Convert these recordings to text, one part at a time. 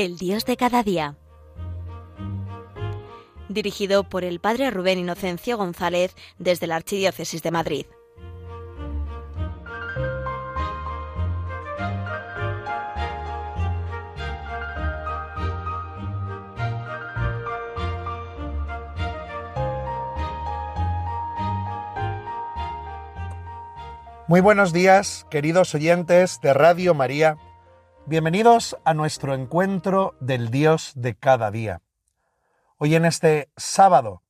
El Dios de cada día. Dirigido por el Padre Rubén Inocencio González desde la Archidiócesis de Madrid. Muy buenos días, queridos oyentes de Radio María. Bienvenidos a nuestro encuentro del Dios de cada día. Hoy en este sábado,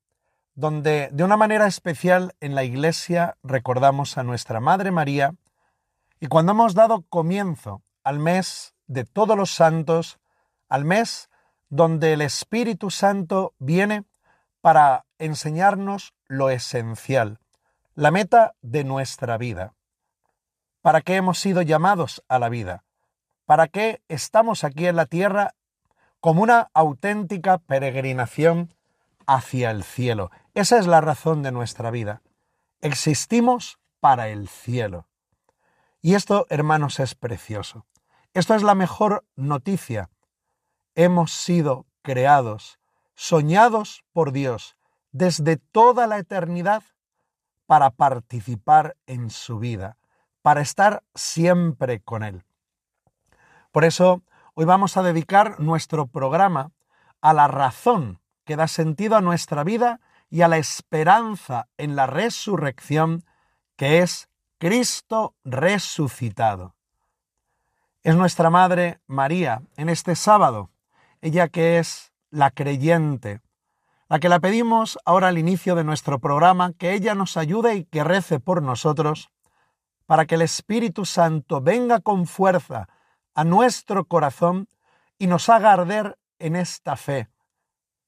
donde de una manera especial en la Iglesia recordamos a nuestra Madre María, y cuando hemos dado comienzo al mes de todos los santos, al mes donde el Espíritu Santo viene para enseñarnos lo esencial, la meta de nuestra vida ¿Para qué hemos sido llamados a la vida? ¿Para qué estamos aquí en la tierra como una auténtica peregrinación hacia el cielo? Esa es la razón de nuestra vida. Existimos para el cielo. Y esto, hermanos, es precioso. Esto es la mejor noticia. Hemos sido creados, soñados por Dios desde toda la eternidad para participar en su vida para estar siempre con Él. Por eso, hoy vamos a dedicar nuestro programa a la razón que da sentido a nuestra vida y a la esperanza en la resurrección que es Cristo resucitado. Es nuestra Madre María en este sábado, ella que es la creyente, la que la pedimos ahora al inicio de nuestro programa, que ella nos ayude y que rece por nosotros para que el Espíritu Santo venga con fuerza a nuestro corazón y nos haga arder en esta fe.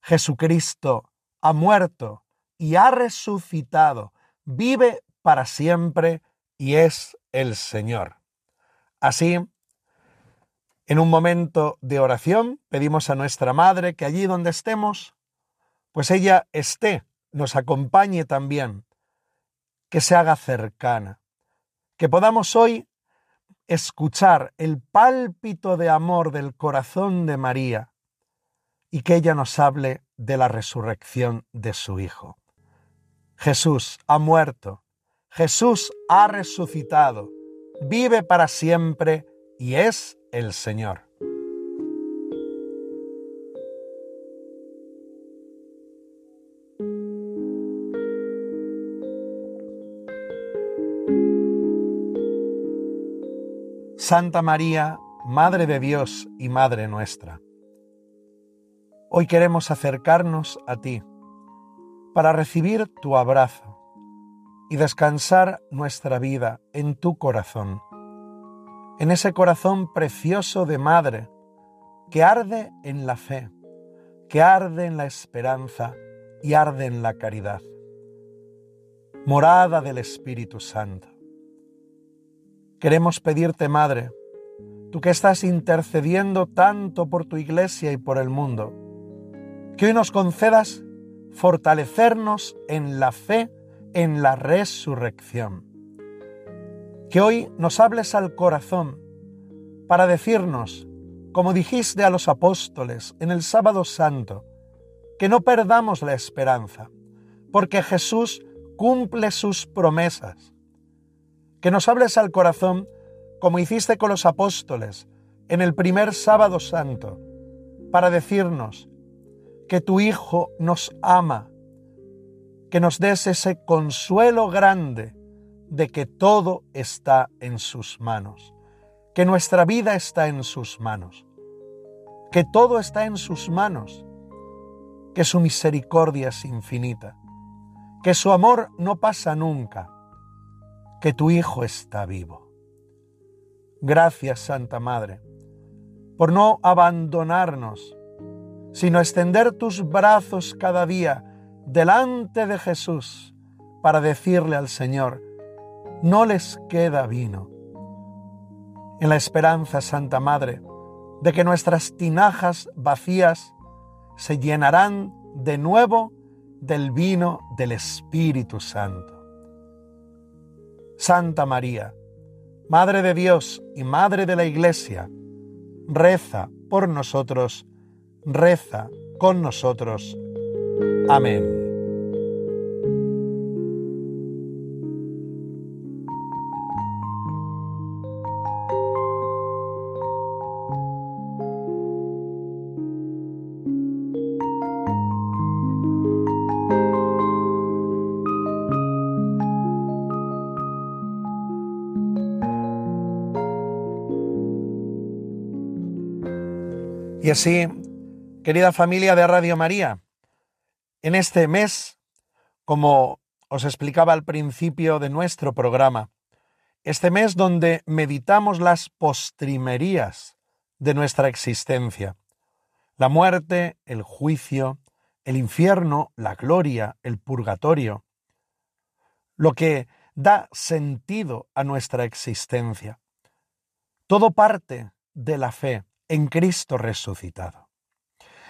Jesucristo ha muerto y ha resucitado, vive para siempre y es el Señor. Así, en un momento de oración, pedimos a nuestra Madre que allí donde estemos, pues ella esté, nos acompañe también, que se haga cercana que podamos hoy escuchar el pálpito de amor del corazón de María y que ella nos hable de la resurrección de su Hijo. Jesús ha muerto, Jesús ha resucitado, vive para siempre y es el Señor. Santa María, Madre de Dios y Madre nuestra. Hoy queremos acercarnos a ti para recibir tu abrazo y descansar nuestra vida en tu corazón, en ese corazón precioso de Madre que arde en la fe, que arde en la esperanza y arde en la caridad. Morada del Espíritu Santo. Queremos pedirte, Madre, tú que estás intercediendo tanto por tu iglesia y por el mundo, que hoy nos concedas fortalecernos en la fe en la resurrección. Que hoy nos hables al corazón para decirnos, como dijiste a los apóstoles en el sábado santo, que no perdamos la esperanza, porque Jesús cumple sus promesas que nos hables al corazón como hiciste con los apóstoles en el primer sábado santo, para decirnos que tu Hijo nos ama, que nos des ese consuelo grande de que todo está en sus manos, que nuestra vida está en sus manos, que todo está en sus manos, que su misericordia es infinita, que su amor no pasa nunca, que tu Hijo está vivo. Gracias, Santa Madre, por no abandonarnos, sino extender tus brazos cada día delante de Jesús para decirle al Señor, no les queda vino. En la esperanza, Santa Madre, de que nuestras tinajas vacías se llenarán de nuevo del vino del Espíritu Santo. Santa María, Madre de Dios y Madre de la Iglesia, reza por nosotros, reza con nosotros. Amén. Y así, querida familia de Radio María, en este mes, como os explicaba al principio de nuestro programa, este mes donde meditamos las postrimerías de nuestra existencia, la muerte, el juicio, el infierno, la gloria, el purgatorio, lo que da sentido a nuestra existencia. Todo parte de la fe en Cristo resucitado.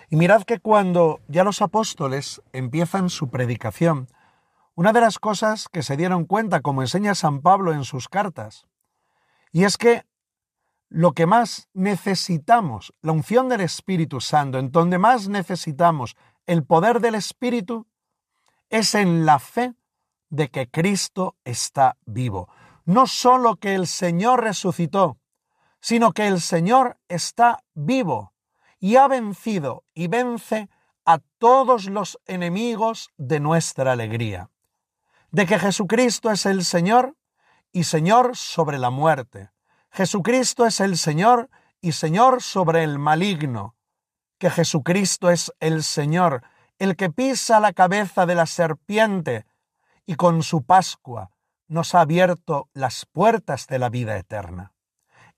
Y mirad que cuando ya los apóstoles empiezan su predicación, una de las cosas que se dieron cuenta, como enseña San Pablo en sus cartas, y es que lo que más necesitamos, la unción del Espíritu Santo, en donde más necesitamos el poder del Espíritu, es en la fe de que Cristo está vivo. No solo que el Señor resucitó, sino que el Señor está vivo y ha vencido y vence a todos los enemigos de nuestra alegría. De que Jesucristo es el Señor y Señor sobre la muerte. Jesucristo es el Señor y Señor sobre el maligno. Que Jesucristo es el Señor, el que pisa la cabeza de la serpiente y con su Pascua nos ha abierto las puertas de la vida eterna.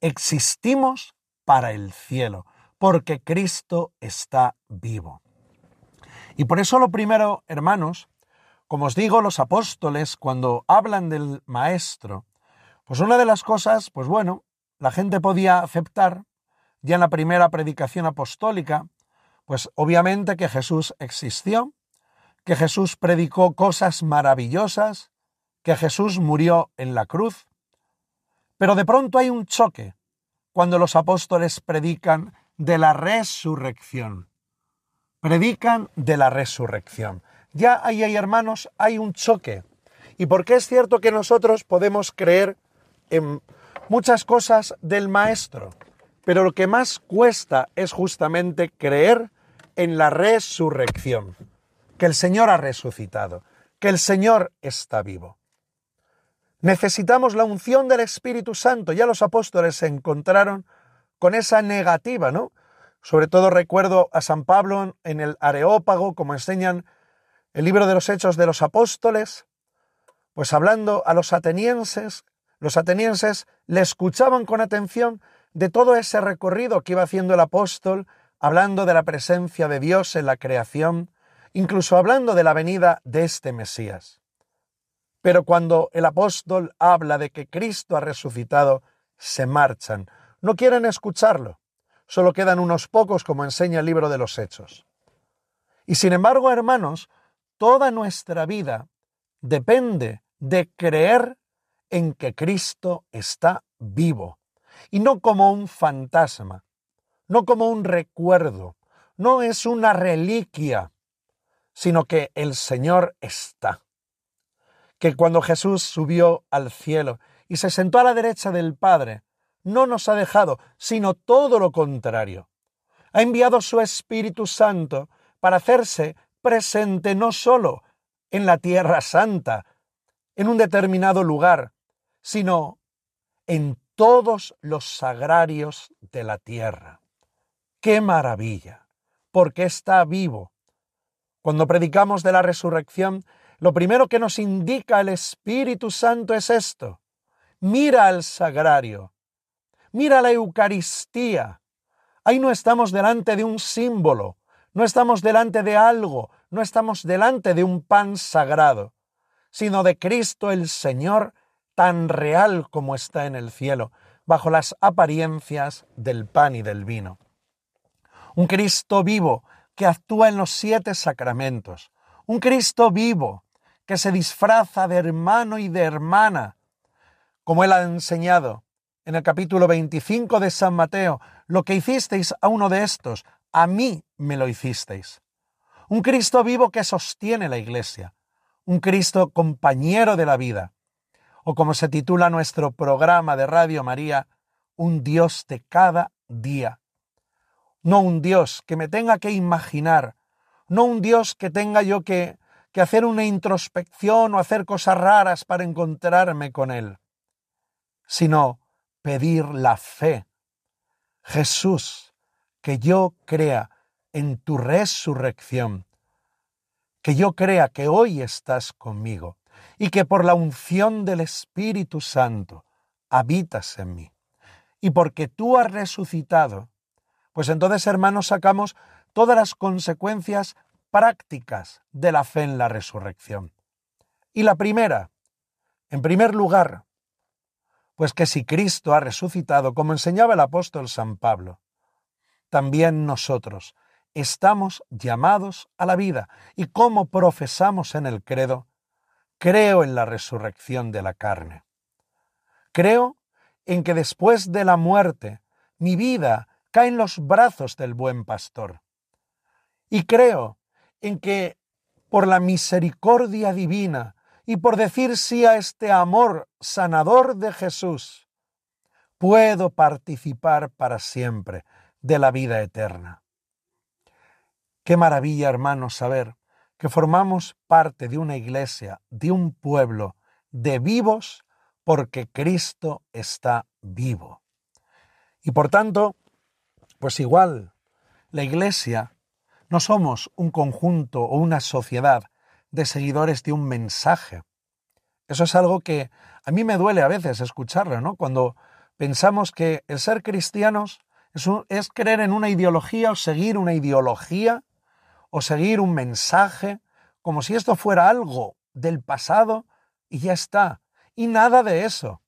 Existimos para el cielo, porque Cristo está vivo. Y por eso lo primero, hermanos, como os digo, los apóstoles, cuando hablan del Maestro, pues una de las cosas, pues bueno, la gente podía aceptar, ya en la primera predicación apostólica, pues obviamente que Jesús existió, que Jesús predicó cosas maravillosas, que Jesús murió en la cruz, pero de pronto hay un choque cuando los apóstoles predican de la resurrección. Predican de la resurrección. Ya ahí, hay, hermanos, hay un choque. Y porque es cierto que nosotros podemos creer en muchas cosas del Maestro, pero lo que más cuesta es justamente creer en la resurrección, que el Señor ha resucitado, que el Señor está vivo. Necesitamos la unción del Espíritu Santo. Ya los apóstoles se encontraron con esa negativa, ¿no? Sobre todo recuerdo a San Pablo en el Areópago, como enseñan el libro de los Hechos de los Apóstoles, pues hablando a los atenienses, los atenienses le escuchaban con atención de todo ese recorrido que iba haciendo el apóstol, hablando de la presencia de Dios en la creación, incluso hablando de la venida de este Mesías. Pero cuando el apóstol habla de que Cristo ha resucitado, se marchan. No quieren escucharlo. Solo quedan unos pocos, como enseña el libro de los Hechos. Y sin embargo, hermanos, toda nuestra vida depende de creer en que Cristo está vivo, y no como un fantasma, no como un recuerdo, no es una reliquia, sino que el Señor está que cuando Jesús subió al cielo y se sentó a la derecha del Padre, no nos ha dejado, sino todo lo contrario. Ha enviado su Espíritu Santo para hacerse presente no solo en la tierra santa, en un determinado lugar, sino en todos los sagrarios de la tierra. ¡Qué maravilla! Porque está vivo. Cuando predicamos de la resurrección, lo primero que nos indica el Espíritu Santo es esto. Mira al sagrario. Mira la Eucaristía. Ahí no estamos delante de un símbolo, no estamos delante de algo, no estamos delante de un pan sagrado, sino de Cristo el Señor tan real como está en el cielo, bajo las apariencias del pan y del vino. Un Cristo vivo que actúa en los siete sacramentos. Un Cristo vivo que se disfraza de hermano y de hermana, como él ha enseñado, en el capítulo 25 de San Mateo, lo que hicisteis a uno de estos, a mí me lo hicisteis. Un Cristo vivo que sostiene la Iglesia, un Cristo compañero de la vida, o como se titula nuestro programa de Radio María, un Dios de cada día. No un Dios que me tenga que imaginar, no un Dios que tenga yo que, que hacer una introspección o hacer cosas raras para encontrarme con Él, sino pedir la fe. Jesús, que yo crea en tu resurrección, que yo crea que hoy estás conmigo y que por la unción del Espíritu Santo habitas en mí. Y porque tú has resucitado, pues entonces, hermanos, sacamos todas las consecuencias prácticas de la fe en la resurrección. Y la primera, en primer lugar, pues que si Cristo ha resucitado, como enseñaba el apóstol San Pablo, también nosotros estamos llamados a la vida y como profesamos en el credo, creo en la resurrección de la carne. Creo en que después de la muerte mi vida cae en los brazos del buen pastor. Y creo en que por la misericordia divina y por decir sí a este amor sanador de Jesús, puedo participar para siempre de la vida eterna. Qué maravilla, hermanos, saber que formamos parte de una iglesia, de un pueblo, de vivos, porque Cristo está vivo. Y por tanto, pues igual, la iglesia no somos un conjunto o una sociedad de seguidores de un mensaje. Eso es algo que a mí me duele a veces escucharlo, ¿no? Cuando pensamos que el ser cristianos es, es creer en una ideología o seguir una ideología o seguir un mensaje, como si esto fuera algo del pasado y ya está. Y nada de eso.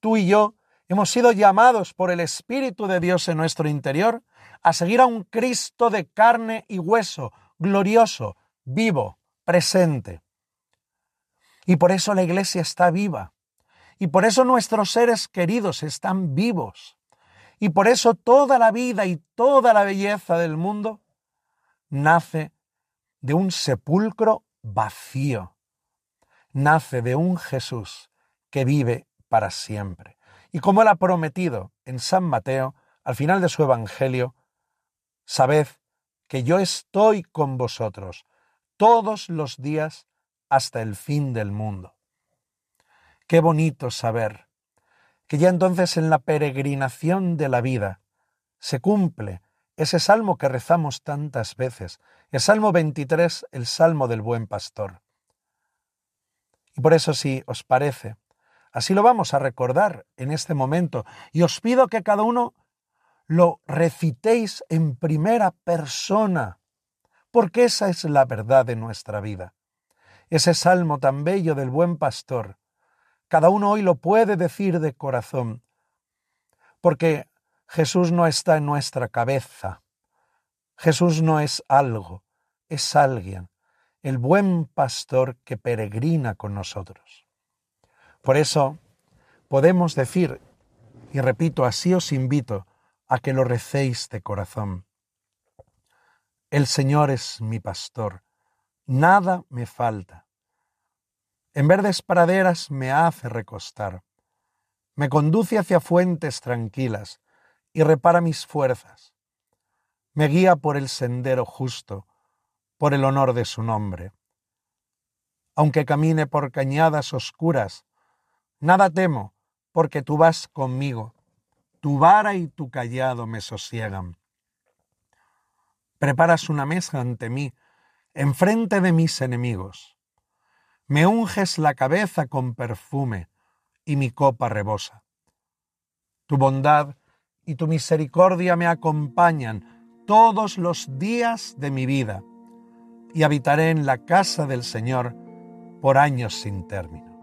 Tú y yo hemos sido llamados por el Espíritu de Dios en nuestro interior a seguir a un Cristo de carne y hueso, glorioso, vivo, presente. Y por eso la iglesia está viva. Y por eso nuestros seres queridos están vivos. Y por eso toda la vida y toda la belleza del mundo nace de un sepulcro vacío. Nace de un Jesús que vive para siempre. Y como él ha prometido en San Mateo, al final de su Evangelio, sabed que yo estoy con vosotros todos los días hasta el fin del mundo. Qué bonito saber que ya entonces en la peregrinación de la vida se cumple ese salmo que rezamos tantas veces, el Salmo 23, el Salmo del Buen Pastor. Y por eso si os parece, así lo vamos a recordar en este momento, y os pido que cada uno lo recitéis en primera persona, porque esa es la verdad de nuestra vida. Ese salmo tan bello del buen pastor, cada uno hoy lo puede decir de corazón, porque Jesús no está en nuestra cabeza, Jesús no es algo, es alguien, el buen pastor que peregrina con nosotros. Por eso podemos decir, y repito, así os invito a que lo recéis de corazón. El Señor es mi pastor, nada me falta. En verdes praderas me hace recostar, me conduce hacia fuentes tranquilas y repara mis fuerzas. Me guía por el sendero justo, por el honor de su nombre. Aunque camine por cañadas oscuras, nada temo, porque tú vas conmigo, tu vara y tu callado me sosiegan. Preparas una mesa ante mí, enfrente de mis enemigos. Me unges la cabeza con perfume y mi copa rebosa. Tu bondad y tu misericordia me acompañan todos los días de mi vida y habitaré en la casa del Señor por años sin término.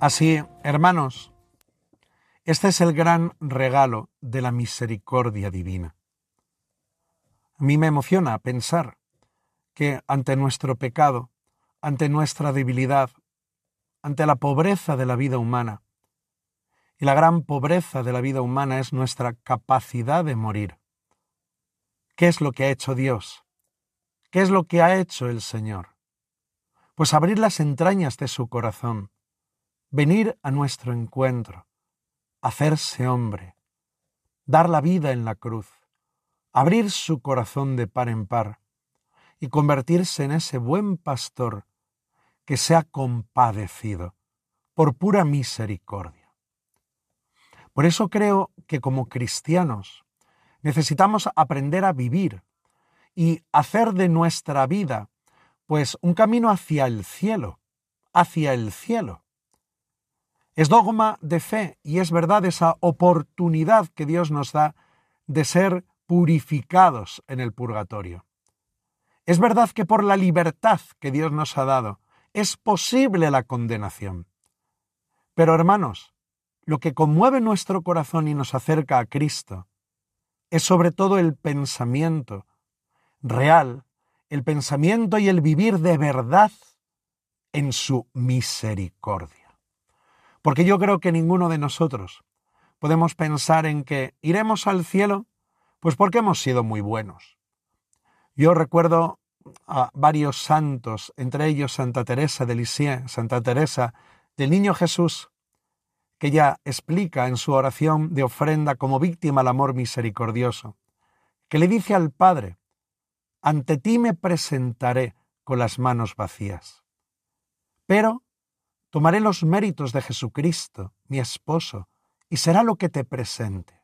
Así, hermanos, este es el gran regalo de la misericordia divina. A mí me emociona pensar que ante nuestro pecado, ante nuestra debilidad, ante la pobreza de la vida humana, y la gran pobreza de la vida humana es nuestra capacidad de morir. ¿Qué es lo que ha hecho Dios? ¿Qué es lo que ha hecho el Señor? Pues abrir las entrañas de su corazón, venir a nuestro encuentro, hacerse hombre, dar la vida en la cruz, abrir su corazón de par en par y convertirse en ese buen pastor que se ha compadecido por pura misericordia. Por eso creo que como cristianos necesitamos aprender a vivir y hacer de nuestra vida pues un camino hacia el cielo, hacia el cielo. Es dogma de fe y es verdad esa oportunidad que Dios nos da de ser purificados en el purgatorio. Es verdad que por la libertad que Dios nos ha dado es posible la condenación. Pero hermanos, lo que conmueve nuestro corazón y nos acerca a Cristo es sobre todo el pensamiento real, el pensamiento y el vivir de verdad en su misericordia. Porque yo creo que ninguno de nosotros podemos pensar en que iremos al cielo, pues porque hemos sido muy buenos. Yo recuerdo a varios santos, entre ellos Santa Teresa de Lisieux, Santa Teresa del Niño Jesús, que ya explica en su oración de ofrenda como víctima al amor misericordioso, que le dice al Padre, ante ti me presentaré con las manos vacías. Pero Tomaré los méritos de Jesucristo, mi esposo, y será lo que te presente.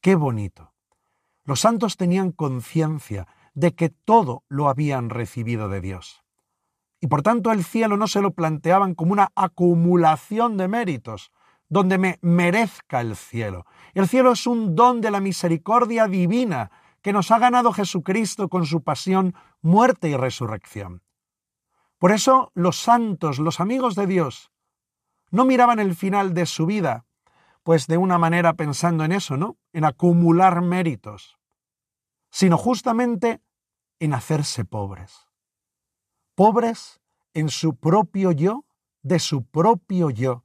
Qué bonito. Los santos tenían conciencia de que todo lo habían recibido de Dios. Y por tanto el cielo no se lo planteaban como una acumulación de méritos, donde me merezca el cielo. El cielo es un don de la misericordia divina que nos ha ganado Jesucristo con su pasión, muerte y resurrección. Por eso los santos, los amigos de Dios, no miraban el final de su vida, pues de una manera pensando en eso, ¿no? En acumular méritos, sino justamente en hacerse pobres. Pobres en su propio yo, de su propio yo,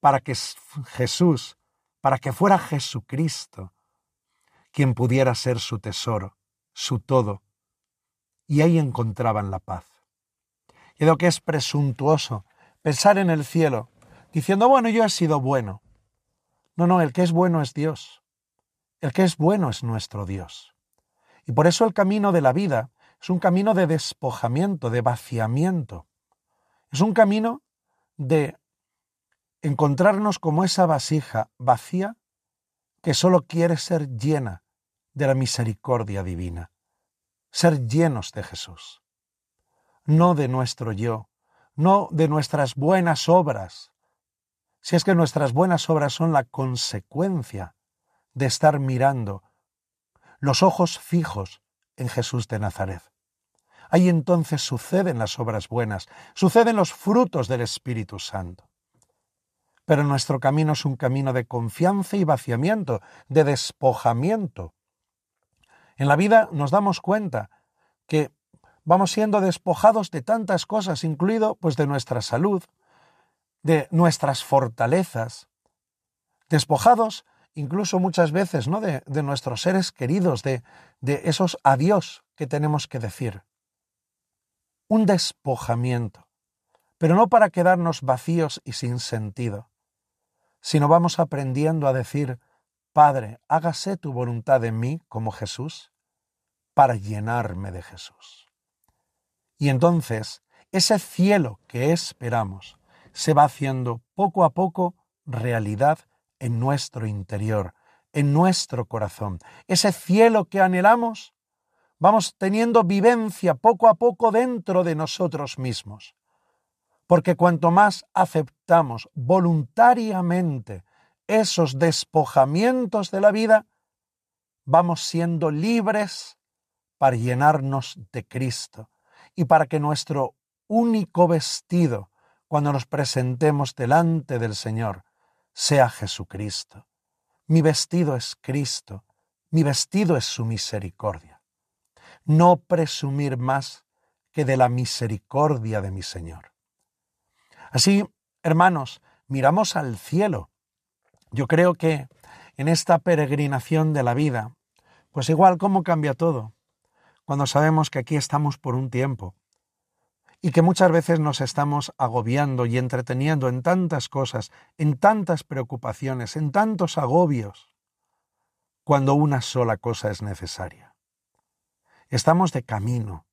para que Jesús, para que fuera Jesucristo quien pudiera ser su tesoro, su todo, y ahí encontraban la paz. Creo que es presuntuoso pensar en el cielo diciendo, bueno, yo he sido bueno. No, no, el que es bueno es Dios. El que es bueno es nuestro Dios. Y por eso el camino de la vida es un camino de despojamiento, de vaciamiento. Es un camino de encontrarnos como esa vasija vacía que solo quiere ser llena de la misericordia divina, ser llenos de Jesús, no de nuestro yo, no de nuestras buenas obras, si es que nuestras buenas obras son la consecuencia de estar mirando los ojos fijos en Jesús de Nazaret. Ahí entonces suceden las obras buenas, suceden los frutos del Espíritu Santo. Pero nuestro camino es un camino de confianza y vaciamiento, de despojamiento. En la vida nos damos cuenta que vamos siendo despojados de tantas cosas, incluido pues de nuestra salud, de nuestras fortalezas, despojados incluso muchas veces ¿no? de, de nuestros seres queridos, de, de esos adiós que tenemos que decir. Un despojamiento, pero no para quedarnos vacíos y sin sentido, sino vamos aprendiendo a decir, Padre, hágase tu voluntad en mí como Jesús, para llenarme de Jesús. Y entonces, ese cielo que esperamos se va haciendo poco a poco realidad en nuestro interior, en nuestro corazón. Ese cielo que anhelamos, vamos teniendo vivencia poco a poco dentro de nosotros mismos. Porque cuanto más aceptamos voluntariamente esos despojamientos de la vida, vamos siendo libres para llenarnos de Cristo y para que nuestro único vestido cuando nos presentemos delante del Señor sea Jesucristo. Mi vestido es Cristo, mi vestido es su misericordia. No presumir más que de la misericordia de mi Señor. Así, hermanos, miramos al cielo. Yo creo que en esta peregrinación de la vida, pues igual cómo cambia todo, cuando sabemos que aquí estamos por un tiempo, y que muchas veces nos estamos agobiando y entreteniendo en tantas cosas, en tantas preocupaciones, en tantos agobios, cuando una sola cosa es necesaria. Estamos de camino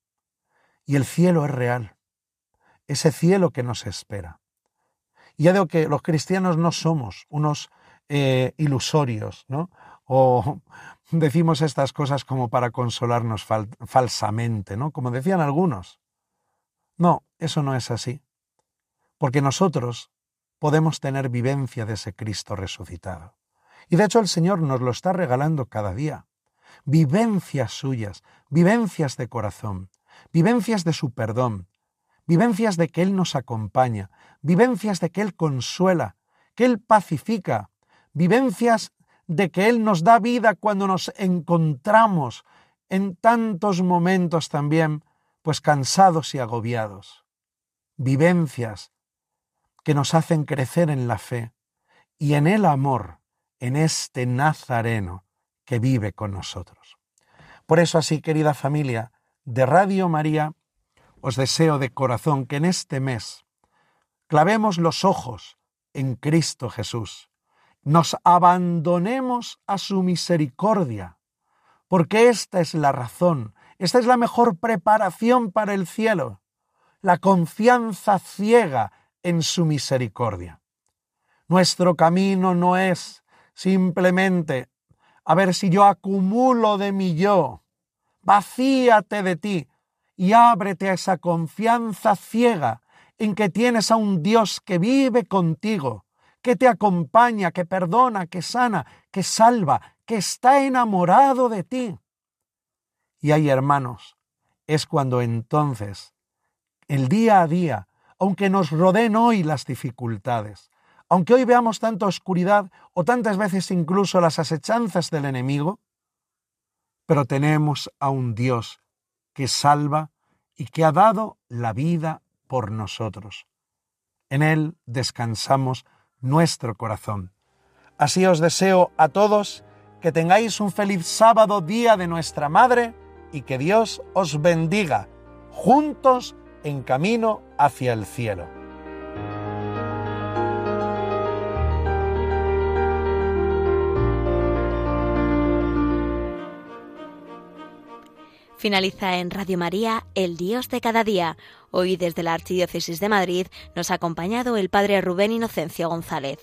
y el cielo es real, ese cielo que nos espera. Y ya digo que los cristianos no somos unos eh, ilusorios, ¿no? O decimos estas cosas como para consolarnos falsamente, ¿no? Como decían algunos. No, eso no es así. Porque nosotros podemos tener vivencia de ese Cristo resucitado. Y de hecho el Señor nos lo está regalando cada día. Vivencias suyas, vivencias de corazón, vivencias de su perdón, vivencias de que Él nos acompaña, vivencias de que Él consuela, que Él pacifica, vivencias de que Él nos da vida cuando nos encontramos en tantos momentos también pues cansados y agobiados, vivencias que nos hacen crecer en la fe y en el amor, en este Nazareno que vive con nosotros. Por eso así, querida familia de Radio María, os deseo de corazón que en este mes clavemos los ojos en Cristo Jesús, nos abandonemos a su misericordia, porque esta es la razón esta es la mejor preparación para el cielo, la confianza ciega en su misericordia. Nuestro camino no es simplemente a ver si yo acumulo de mi yo. Vacíate de ti y ábrete a esa confianza ciega en que tienes a un Dios que vive contigo, que te acompaña, que perdona, que sana, que salva, que está enamorado de ti y hay hermanos, es cuando entonces, el día a día, aunque nos rodeen hoy las dificultades, aunque hoy veamos tanta oscuridad o tantas veces incluso las asechanzas del enemigo, pero tenemos a un Dios que salva y que ha dado la vida por nosotros. En Él descansamos nuestro corazón. Así os deseo a todos que tengáis un feliz sábado, día de nuestra Madre, y que Dios os bendiga juntos en camino hacia el cielo. Finaliza en Radio María, El Dios de cada día. Hoy desde la Archidiócesis de Madrid nos ha acompañado el Padre Rubén Inocencio González.